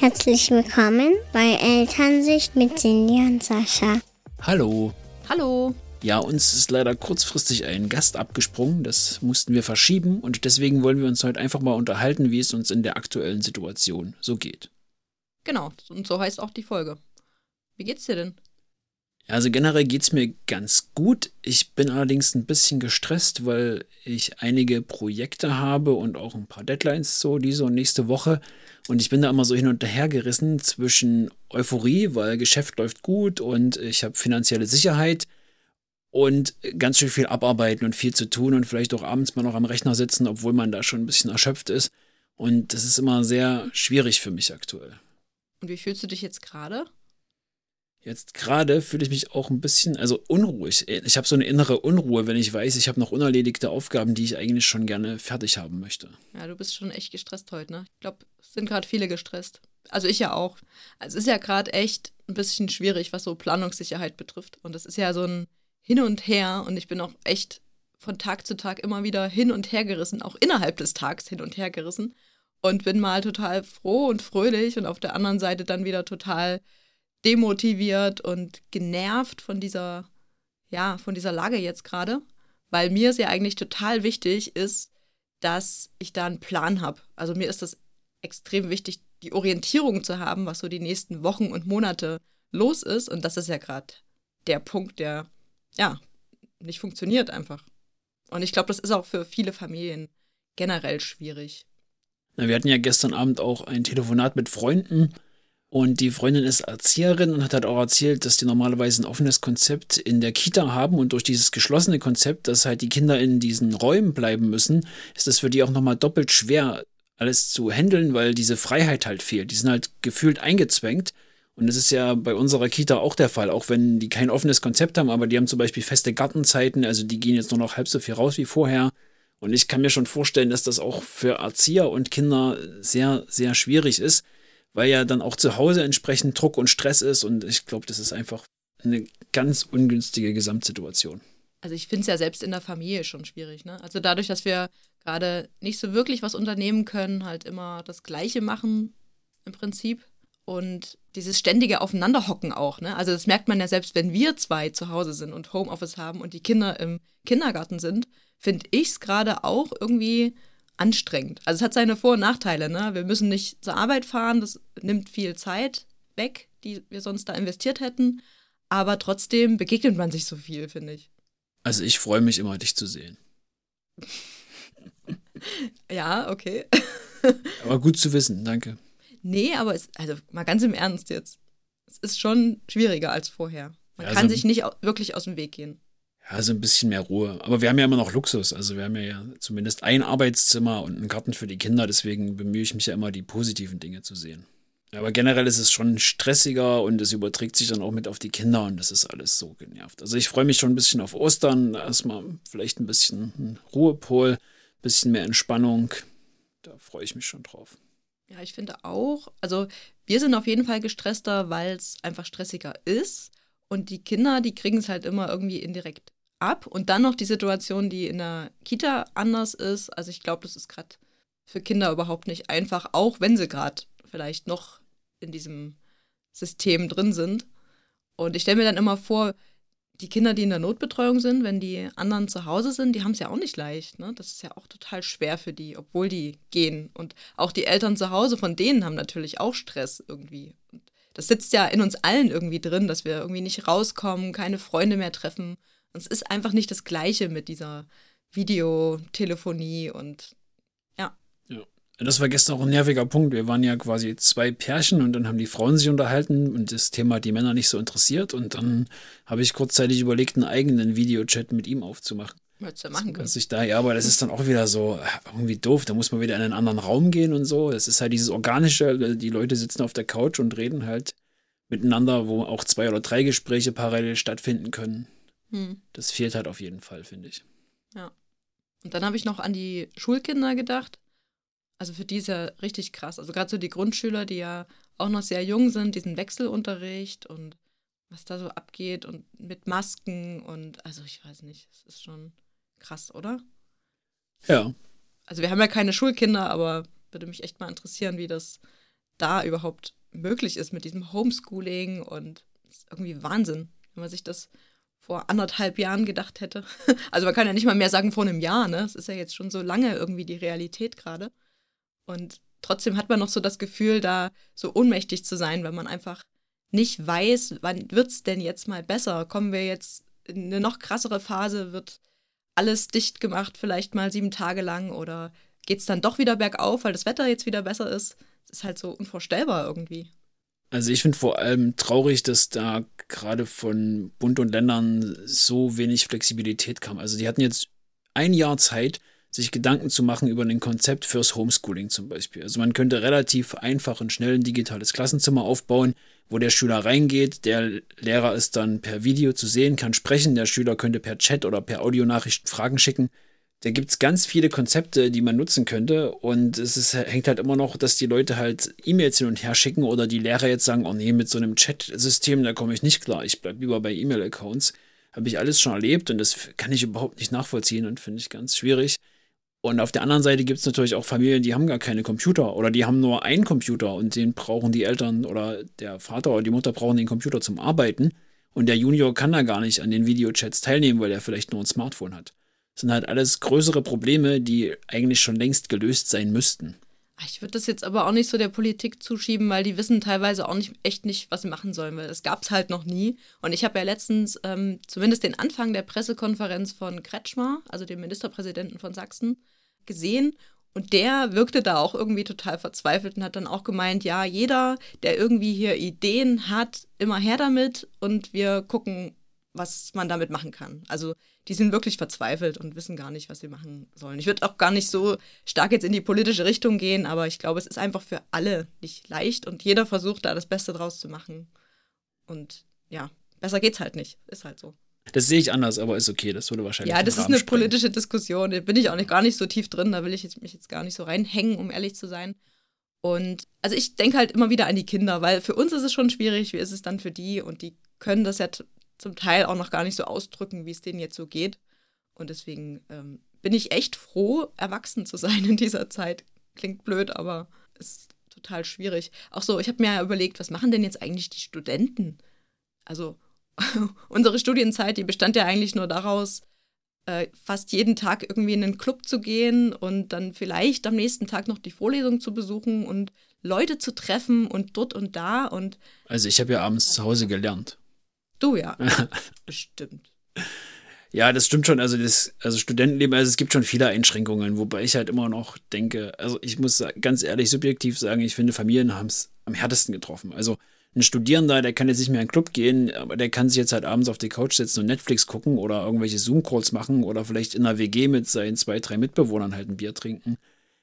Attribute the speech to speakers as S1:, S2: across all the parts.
S1: Herzlich willkommen bei Elternsicht mit Cindy und Sascha.
S2: Hallo.
S3: Hallo.
S2: Ja, uns ist leider kurzfristig ein Gast abgesprungen. Das mussten wir verschieben und deswegen wollen wir uns heute einfach mal unterhalten, wie es uns in der aktuellen Situation so geht.
S3: Genau, und so heißt auch die Folge. Wie geht's dir denn?
S2: Also generell geht es mir ganz gut. Ich bin allerdings ein bisschen gestresst, weil ich einige Projekte habe und auch ein paar Deadlines so diese und nächste Woche. Und ich bin da immer so hin und her gerissen zwischen Euphorie, weil Geschäft läuft gut und ich habe finanzielle Sicherheit und ganz schön viel abarbeiten und viel zu tun und vielleicht auch abends mal noch am Rechner sitzen, obwohl man da schon ein bisschen erschöpft ist. Und das ist immer sehr schwierig für mich aktuell.
S3: Und wie fühlst du dich jetzt gerade?
S2: Jetzt gerade fühle ich mich auch ein bisschen, also unruhig. Ich habe so eine innere Unruhe, wenn ich weiß, ich habe noch unerledigte Aufgaben, die ich eigentlich schon gerne fertig haben möchte.
S3: Ja, du bist schon echt gestresst heute, ne? Ich glaube, es sind gerade viele gestresst. Also ich ja auch. Also es ist ja gerade echt ein bisschen schwierig, was so Planungssicherheit betrifft. Und es ist ja so ein Hin und Her. Und ich bin auch echt von Tag zu Tag immer wieder hin und her gerissen, auch innerhalb des Tags hin und her gerissen. Und bin mal total froh und fröhlich und auf der anderen Seite dann wieder total demotiviert und genervt von dieser, ja, von dieser Lage jetzt gerade, weil mir es ja eigentlich total wichtig ist, dass ich da einen Plan habe. Also mir ist das extrem wichtig, die Orientierung zu haben, was so die nächsten Wochen und Monate los ist. Und das ist ja gerade der Punkt, der, ja, nicht funktioniert einfach. Und ich glaube, das ist auch für viele Familien generell schwierig.
S2: Wir hatten ja gestern Abend auch ein Telefonat mit Freunden und die Freundin ist Erzieherin und hat halt auch erzählt, dass die normalerweise ein offenes Konzept in der Kita haben und durch dieses geschlossene Konzept, dass halt die Kinder in diesen Räumen bleiben müssen, ist das für die auch nochmal doppelt schwer, alles zu handeln, weil diese Freiheit halt fehlt. Die sind halt gefühlt eingezwängt. Und das ist ja bei unserer Kita auch der Fall, auch wenn die kein offenes Konzept haben, aber die haben zum Beispiel feste Gartenzeiten, also die gehen jetzt nur noch halb so viel raus wie vorher. Und ich kann mir schon vorstellen, dass das auch für Erzieher und Kinder sehr, sehr schwierig ist weil ja dann auch zu Hause entsprechend Druck und Stress ist und ich glaube, das ist einfach eine ganz ungünstige Gesamtsituation.
S3: Also ich finde es ja selbst in der Familie schon schwierig. Ne? Also dadurch, dass wir gerade nicht so wirklich was unternehmen können, halt immer das Gleiche machen im Prinzip. Und dieses ständige Aufeinanderhocken auch. Ne? Also das merkt man ja selbst, wenn wir zwei zu Hause sind und Homeoffice haben und die Kinder im Kindergarten sind, finde ich es gerade auch irgendwie anstrengend. Also es hat seine Vor- und Nachteile. Ne? Wir müssen nicht zur Arbeit fahren, das nimmt viel Zeit weg, die wir sonst da investiert hätten. Aber trotzdem begegnet man sich so viel, finde ich.
S2: Also ich freue mich immer, dich zu sehen.
S3: ja, okay.
S2: aber gut zu wissen, danke.
S3: Nee, aber es, also mal ganz im Ernst jetzt. Es ist schon schwieriger als vorher. Man ja, kann also, sich nicht wirklich aus dem Weg gehen.
S2: Ja, so ein bisschen mehr Ruhe. Aber wir haben ja immer noch Luxus. Also wir haben ja zumindest ein Arbeitszimmer und einen Garten für die Kinder. Deswegen bemühe ich mich ja immer, die positiven Dinge zu sehen. Aber generell ist es schon stressiger und es überträgt sich dann auch mit auf die Kinder und das ist alles so genervt. Also ich freue mich schon ein bisschen auf Ostern. Erstmal vielleicht ein bisschen Ruhepol, ein bisschen mehr Entspannung. Da freue ich mich schon drauf.
S3: Ja, ich finde auch. Also wir sind auf jeden Fall gestresster, weil es einfach stressiger ist. Und die Kinder, die kriegen es halt immer irgendwie indirekt ab. Und dann noch die Situation, die in der Kita anders ist. Also ich glaube, das ist gerade für Kinder überhaupt nicht einfach, auch wenn sie gerade vielleicht noch in diesem System drin sind. Und ich stelle mir dann immer vor, die Kinder, die in der Notbetreuung sind, wenn die anderen zu Hause sind, die haben es ja auch nicht leicht. Ne? Das ist ja auch total schwer für die, obwohl die gehen. Und auch die Eltern zu Hause von denen haben natürlich auch Stress irgendwie. Und das sitzt ja in uns allen irgendwie drin, dass wir irgendwie nicht rauskommen, keine Freunde mehr treffen und es ist einfach nicht das Gleiche mit dieser Videotelefonie und ja.
S2: Ja. Das war gestern auch ein nerviger Punkt. Wir waren ja quasi zwei Pärchen und dann haben die Frauen sich unterhalten und das Thema hat die Männer nicht so interessiert. Und dann habe ich kurzzeitig überlegt, einen eigenen Videochat mit ihm aufzumachen.
S3: Würdest du machen können.
S2: Ich da, ja, aber das ist dann auch wieder so irgendwie doof. Da muss man wieder in einen anderen Raum gehen und so. Das ist halt dieses Organische. Die Leute sitzen auf der Couch und reden halt miteinander, wo auch zwei oder drei Gespräche parallel stattfinden können. Hm. Das fehlt halt auf jeden Fall, finde ich.
S3: Ja. Und dann habe ich noch an die Schulkinder gedacht. Also für die ist ja richtig krass. Also gerade so die Grundschüler, die ja auch noch sehr jung sind, diesen Wechselunterricht und was da so abgeht und mit Masken und also ich weiß nicht, es ist schon krass, oder?
S2: Ja.
S3: Also wir haben ja keine Schulkinder, aber würde mich echt mal interessieren, wie das da überhaupt möglich ist mit diesem Homeschooling und irgendwie Wahnsinn, wenn man sich das vor anderthalb Jahren gedacht hätte. Also man kann ja nicht mal mehr sagen vor einem Jahr, ne? Es ist ja jetzt schon so lange irgendwie die Realität gerade. Und trotzdem hat man noch so das Gefühl, da so ohnmächtig zu sein, weil man einfach nicht weiß, wann wird es denn jetzt mal besser? Kommen wir jetzt in eine noch krassere Phase? Wird alles dicht gemacht, vielleicht mal sieben Tage lang? Oder geht es dann doch wieder bergauf, weil das Wetter jetzt wieder besser ist? Es ist halt so unvorstellbar irgendwie.
S2: Also ich finde vor allem traurig, dass da gerade von Bund und Ländern so wenig Flexibilität kam. Also die hatten jetzt ein Jahr Zeit, sich Gedanken zu machen über ein Konzept fürs Homeschooling zum Beispiel. Also man könnte relativ einfach und schnell ein digitales Klassenzimmer aufbauen, wo der Schüler reingeht, der Lehrer ist dann per Video zu sehen, kann sprechen, der Schüler könnte per Chat oder per Audionachricht Fragen schicken da gibt es ganz viele Konzepte, die man nutzen könnte. Und es ist, hängt halt immer noch, dass die Leute halt E-Mails hin und her schicken oder die Lehrer jetzt sagen, oh nee, mit so einem Chat-System, da komme ich nicht klar. Ich bleibe lieber bei E-Mail-Accounts. Habe ich alles schon erlebt und das kann ich überhaupt nicht nachvollziehen und finde ich ganz schwierig. Und auf der anderen Seite gibt es natürlich auch Familien, die haben gar keine Computer oder die haben nur einen Computer und den brauchen die Eltern oder der Vater oder die Mutter brauchen den Computer zum Arbeiten. Und der Junior kann da gar nicht an den Videochats teilnehmen, weil er vielleicht nur ein Smartphone hat sind halt alles größere Probleme, die eigentlich schon längst gelöst sein müssten.
S3: Ich würde das jetzt aber auch nicht so der Politik zuschieben, weil die wissen teilweise auch nicht echt nicht, was sie machen sollen, weil das gab es halt noch nie. Und ich habe ja letztens ähm, zumindest den Anfang der Pressekonferenz von Kretschmer, also dem Ministerpräsidenten von Sachsen, gesehen. Und der wirkte da auch irgendwie total verzweifelt und hat dann auch gemeint, ja, jeder, der irgendwie hier Ideen hat, immer her damit und wir gucken, was man damit machen kann. Also die sind wirklich verzweifelt und wissen gar nicht, was sie machen sollen. Ich würde auch gar nicht so stark jetzt in die politische Richtung gehen, aber ich glaube, es ist einfach für alle nicht leicht und jeder versucht da das Beste draus zu machen. Und ja, besser geht's halt nicht. Ist halt so.
S2: Das sehe ich anders, aber ist okay. Das würde wahrscheinlich.
S3: Ja, das ist eine sprengen. politische Diskussion. Da bin ich auch nicht, gar nicht so tief drin. Da will ich jetzt, mich jetzt gar nicht so reinhängen, um ehrlich zu sein. Und also ich denke halt immer wieder an die Kinder, weil für uns ist es schon schwierig. Wie ist es dann für die? Und die können das ja zum Teil auch noch gar nicht so ausdrücken, wie es denen jetzt so geht. Und deswegen ähm, bin ich echt froh, erwachsen zu sein in dieser Zeit. Klingt blöd, aber ist total schwierig. Auch so, ich habe mir ja überlegt, was machen denn jetzt eigentlich die Studenten? Also unsere Studienzeit, die bestand ja eigentlich nur daraus, äh, fast jeden Tag irgendwie in einen Club zu gehen und dann vielleicht am nächsten Tag noch die Vorlesung zu besuchen und Leute zu treffen und dort und da und.
S2: Also ich habe ja abends zu Hause gelernt.
S3: Du ja. Bestimmt.
S2: Ja, das stimmt schon. Also, das, also Studentenleben, also es gibt schon viele Einschränkungen, wobei ich halt immer noch denke, also ich muss ganz ehrlich subjektiv sagen, ich finde, Familien haben es am härtesten getroffen. Also ein Studierender, der kann jetzt nicht mehr in den Club gehen, aber der kann sich jetzt halt abends auf die Couch setzen und Netflix gucken oder irgendwelche Zoom-Calls machen oder vielleicht in einer WG mit seinen zwei, drei Mitbewohnern halt ein Bier trinken.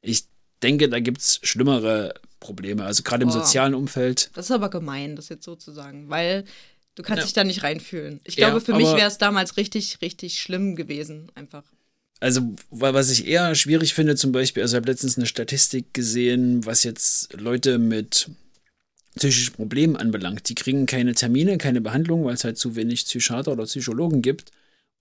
S2: Ich denke, da gibt es schlimmere Probleme, also gerade im oh, sozialen Umfeld.
S3: Das ist aber gemein, das jetzt so zu sagen, weil Du kannst ja. dich da nicht reinfühlen. Ich glaube, ja, für mich wäre es damals richtig, richtig schlimm gewesen, einfach.
S2: Also, was ich eher schwierig finde, zum Beispiel, also ich habe letztens eine Statistik gesehen, was jetzt Leute mit psychischen Problemen anbelangt. Die kriegen keine Termine, keine Behandlung, weil es halt zu wenig Psychiater oder Psychologen gibt.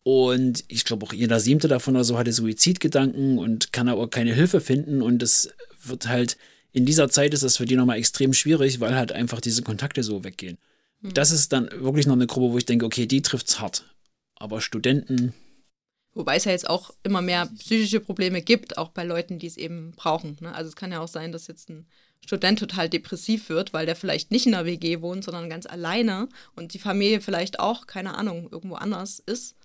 S2: Und ich glaube auch jeder siebte davon oder so hatte Suizidgedanken und kann aber keine Hilfe finden. Und das wird halt, in dieser Zeit ist das für die nochmal extrem schwierig, weil halt einfach diese Kontakte so weggehen. Hm. Das ist dann wirklich noch eine Gruppe, wo ich denke, okay, die trifft's hart. Aber Studenten.
S3: Wobei es ja jetzt auch immer mehr psychische Probleme gibt, auch bei Leuten, die es eben brauchen. Ne? Also es kann ja auch sein, dass jetzt ein Student total depressiv wird, weil der vielleicht nicht in der WG wohnt, sondern ganz alleine und die Familie vielleicht auch, keine Ahnung, irgendwo anders ist.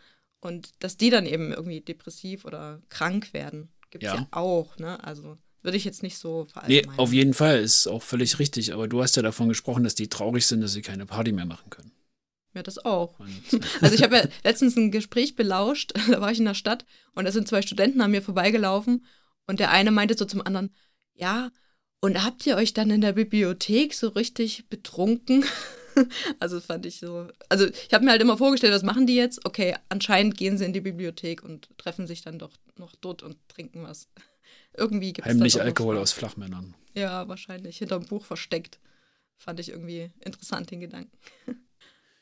S3: Und dass die dann eben irgendwie depressiv oder krank werden. Gibt es ja. ja auch, ne? Also würde ich jetzt nicht so
S2: verallgemeinern. Nee, auf jeden Fall, ist auch völlig richtig. Aber du hast ja davon gesprochen, dass die traurig sind, dass sie keine Party mehr machen können.
S3: Ja, das auch. Und, also ich habe ja letztens ein Gespräch belauscht, da war ich in der Stadt und da sind zwei Studenten an mir vorbeigelaufen und der eine meinte so zum anderen, ja, und habt ihr euch dann in der Bibliothek so richtig betrunken? also fand ich so. Also ich habe mir halt immer vorgestellt, was machen die jetzt? Okay, anscheinend gehen sie in die Bibliothek und treffen sich dann doch noch dort und trinken was. Irgendwie
S2: gibt es Heimlich Alkohol aus Flachmännern.
S3: Ja, wahrscheinlich. Hinterm Buch versteckt. Fand ich irgendwie interessant, den Gedanken.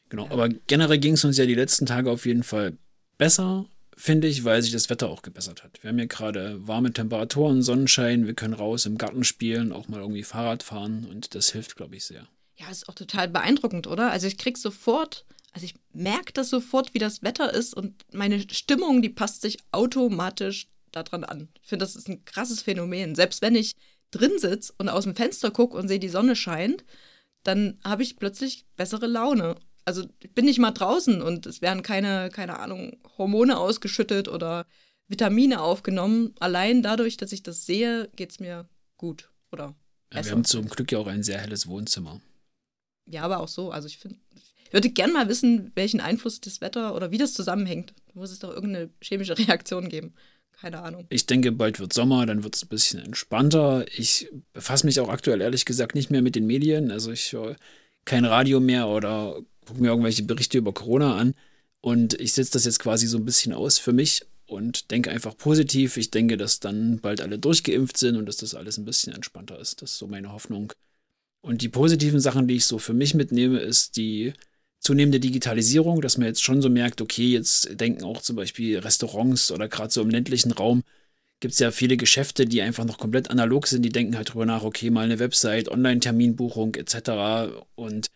S2: Genau, ja. aber generell ging es uns ja die letzten Tage auf jeden Fall besser. finde ich, weil sich das Wetter auch gebessert hat. Wir haben hier gerade warme Temperaturen, Sonnenschein, wir können raus im Garten spielen, auch mal irgendwie Fahrrad fahren und das hilft, glaube ich, sehr.
S3: Ja, ist auch total beeindruckend, oder? Also ich krieg sofort, also ich merke das sofort, wie das Wetter ist und meine Stimmung, die passt sich automatisch daran an. Ich finde, das ist ein krasses Phänomen. Selbst wenn ich drin sitze und aus dem Fenster gucke und sehe, die Sonne scheint, dann habe ich plötzlich bessere Laune. Also ich bin nicht mal draußen und es werden keine, keine Ahnung, Hormone ausgeschüttet oder Vitamine aufgenommen. Allein dadurch, dass ich das sehe, geht es mir gut. Oder
S2: ja, wir haben zum Glück ja auch ein sehr helles Wohnzimmer.
S3: Ja, aber auch so. Also ich finde, ich würde gerne mal wissen, welchen Einfluss das Wetter oder wie das zusammenhängt. Da muss es doch irgendeine chemische Reaktion geben. Keine Ahnung.
S2: Ich denke, bald wird Sommer, dann wird es ein bisschen entspannter. Ich befasse mich auch aktuell ehrlich gesagt nicht mehr mit den Medien. Also ich höre kein Radio mehr oder gucke mir irgendwelche Berichte über Corona an. Und ich setze das jetzt quasi so ein bisschen aus für mich und denke einfach positiv. Ich denke, dass dann bald alle durchgeimpft sind und dass das alles ein bisschen entspannter ist. Das ist so meine Hoffnung. Und die positiven Sachen, die ich so für mich mitnehme, ist die zunehmende Digitalisierung, dass man jetzt schon so merkt, okay, jetzt denken auch zum Beispiel Restaurants oder gerade so im ländlichen Raum gibt es ja viele Geschäfte, die einfach noch komplett analog sind, die denken halt drüber nach, okay, mal eine Website, Online-Terminbuchung etc. Und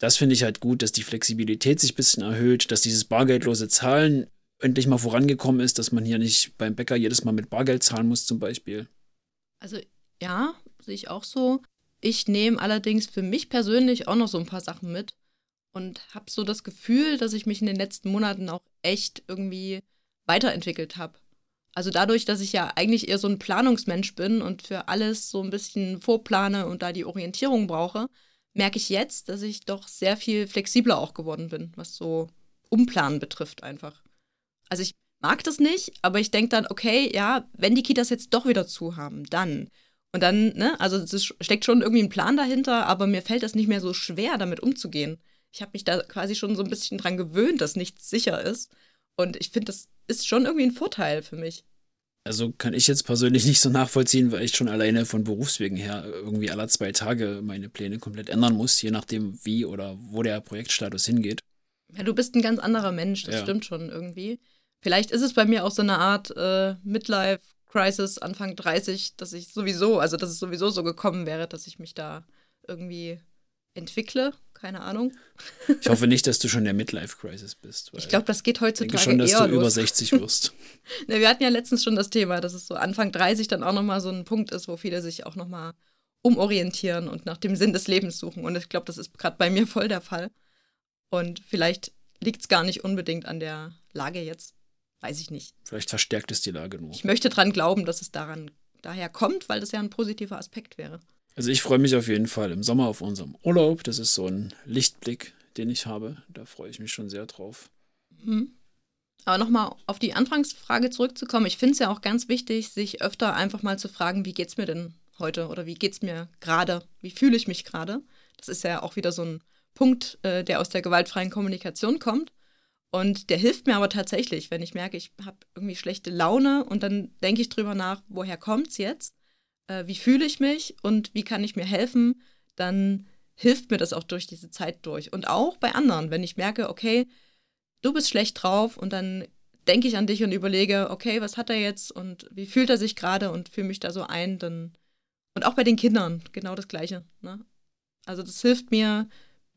S2: das finde ich halt gut, dass die Flexibilität sich ein bisschen erhöht, dass dieses bargeldlose Zahlen endlich mal vorangekommen ist, dass man hier nicht beim Bäcker jedes Mal mit Bargeld zahlen muss zum Beispiel.
S3: Also ja, sehe ich auch so. Ich nehme allerdings für mich persönlich auch noch so ein paar Sachen mit und habe so das Gefühl, dass ich mich in den letzten Monaten auch echt irgendwie weiterentwickelt habe. Also dadurch, dass ich ja eigentlich eher so ein Planungsmensch bin und für alles so ein bisschen vorplane und da die Orientierung brauche, merke ich jetzt, dass ich doch sehr viel flexibler auch geworden bin, was so Umplanen betrifft einfach. Also ich mag das nicht, aber ich denke dann, okay, ja, wenn die Kitas jetzt doch wieder zu haben, dann. Und dann, ne, also es steckt schon irgendwie ein Plan dahinter, aber mir fällt das nicht mehr so schwer, damit umzugehen ich habe mich da quasi schon so ein bisschen dran gewöhnt, dass nichts sicher ist. Und ich finde, das ist schon irgendwie ein Vorteil für mich.
S2: Also kann ich jetzt persönlich nicht so nachvollziehen, weil ich schon alleine von Berufswegen her irgendwie alle zwei Tage meine Pläne komplett ändern muss, je nachdem, wie oder wo der Projektstatus hingeht.
S3: Ja, du bist ein ganz anderer Mensch, das ja. stimmt schon irgendwie. Vielleicht ist es bei mir auch so eine Art äh, Midlife-Crisis Anfang 30, dass ich sowieso, also dass es sowieso so gekommen wäre, dass ich mich da irgendwie entwickle. Keine Ahnung.
S2: Ich hoffe nicht, dass du schon in der Midlife-Crisis bist.
S3: Ich glaube, das geht heutzutage
S2: ich denke schon, dass du los. über 60 wirst.
S3: ne, wir hatten ja letztens schon das Thema, dass es so Anfang 30 dann auch nochmal so ein Punkt ist, wo viele sich auch nochmal umorientieren und nach dem Sinn des Lebens suchen. Und ich glaube, das ist gerade bei mir voll der Fall. Und vielleicht liegt es gar nicht unbedingt an der Lage jetzt. Weiß ich nicht.
S2: Vielleicht verstärkt es die Lage nur.
S3: Ich möchte dran glauben, dass es daran daher kommt, weil das ja ein positiver Aspekt wäre.
S2: Also ich freue mich auf jeden Fall im Sommer auf unserem Urlaub. Das ist so ein Lichtblick, den ich habe. Da freue ich mich schon sehr drauf.
S3: Mhm. Aber nochmal auf die Anfangsfrage zurückzukommen. Ich finde es ja auch ganz wichtig, sich öfter einfach mal zu fragen, wie geht es mir denn heute oder wie geht es mir gerade? Wie fühle ich mich gerade? Das ist ja auch wieder so ein Punkt, äh, der aus der gewaltfreien Kommunikation kommt. Und der hilft mir aber tatsächlich, wenn ich merke, ich habe irgendwie schlechte Laune und dann denke ich drüber nach, woher kommt es jetzt? äh, wie fühle ich mich und wie kann ich mir helfen, dann hilft mir das auch durch diese Zeit durch. Und auch bei anderen, wenn ich merke, okay, du bist schlecht drauf und dann denke ich an dich und überlege, okay, was hat er jetzt und wie fühlt er sich gerade und fühle mich da so ein, dann und auch bei den Kindern genau das Gleiche. Ne? Also das hilft mir,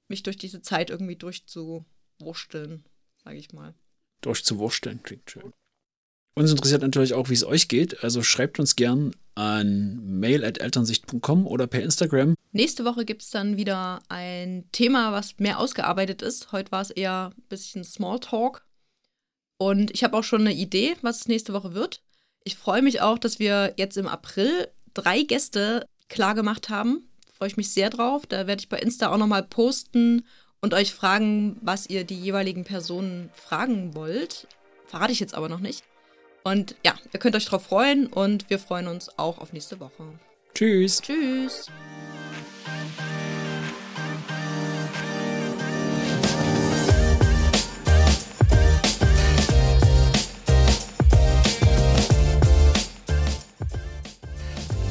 S3: mich durch diese Zeit irgendwie durchzuwursteln, sage ich mal.
S2: Durchzuwursteln klingt schön. Uns interessiert natürlich auch, wie es euch geht. Also schreibt uns gern an mail.elternsicht.com oder per Instagram.
S3: Nächste Woche gibt es dann wieder ein Thema, was mehr ausgearbeitet ist. Heute war es eher ein bisschen Smalltalk. Und ich habe auch schon eine Idee, was es nächste Woche wird. Ich freue mich auch, dass wir jetzt im April drei Gäste klar gemacht haben. Freue ich mich sehr drauf. Da werde ich bei Insta auch nochmal posten und euch fragen, was ihr die jeweiligen Personen fragen wollt. Verrate ich jetzt aber noch nicht. Und ja, ihr könnt euch drauf freuen und wir freuen uns auch auf nächste Woche.
S2: Tschüss.
S3: Tschüss.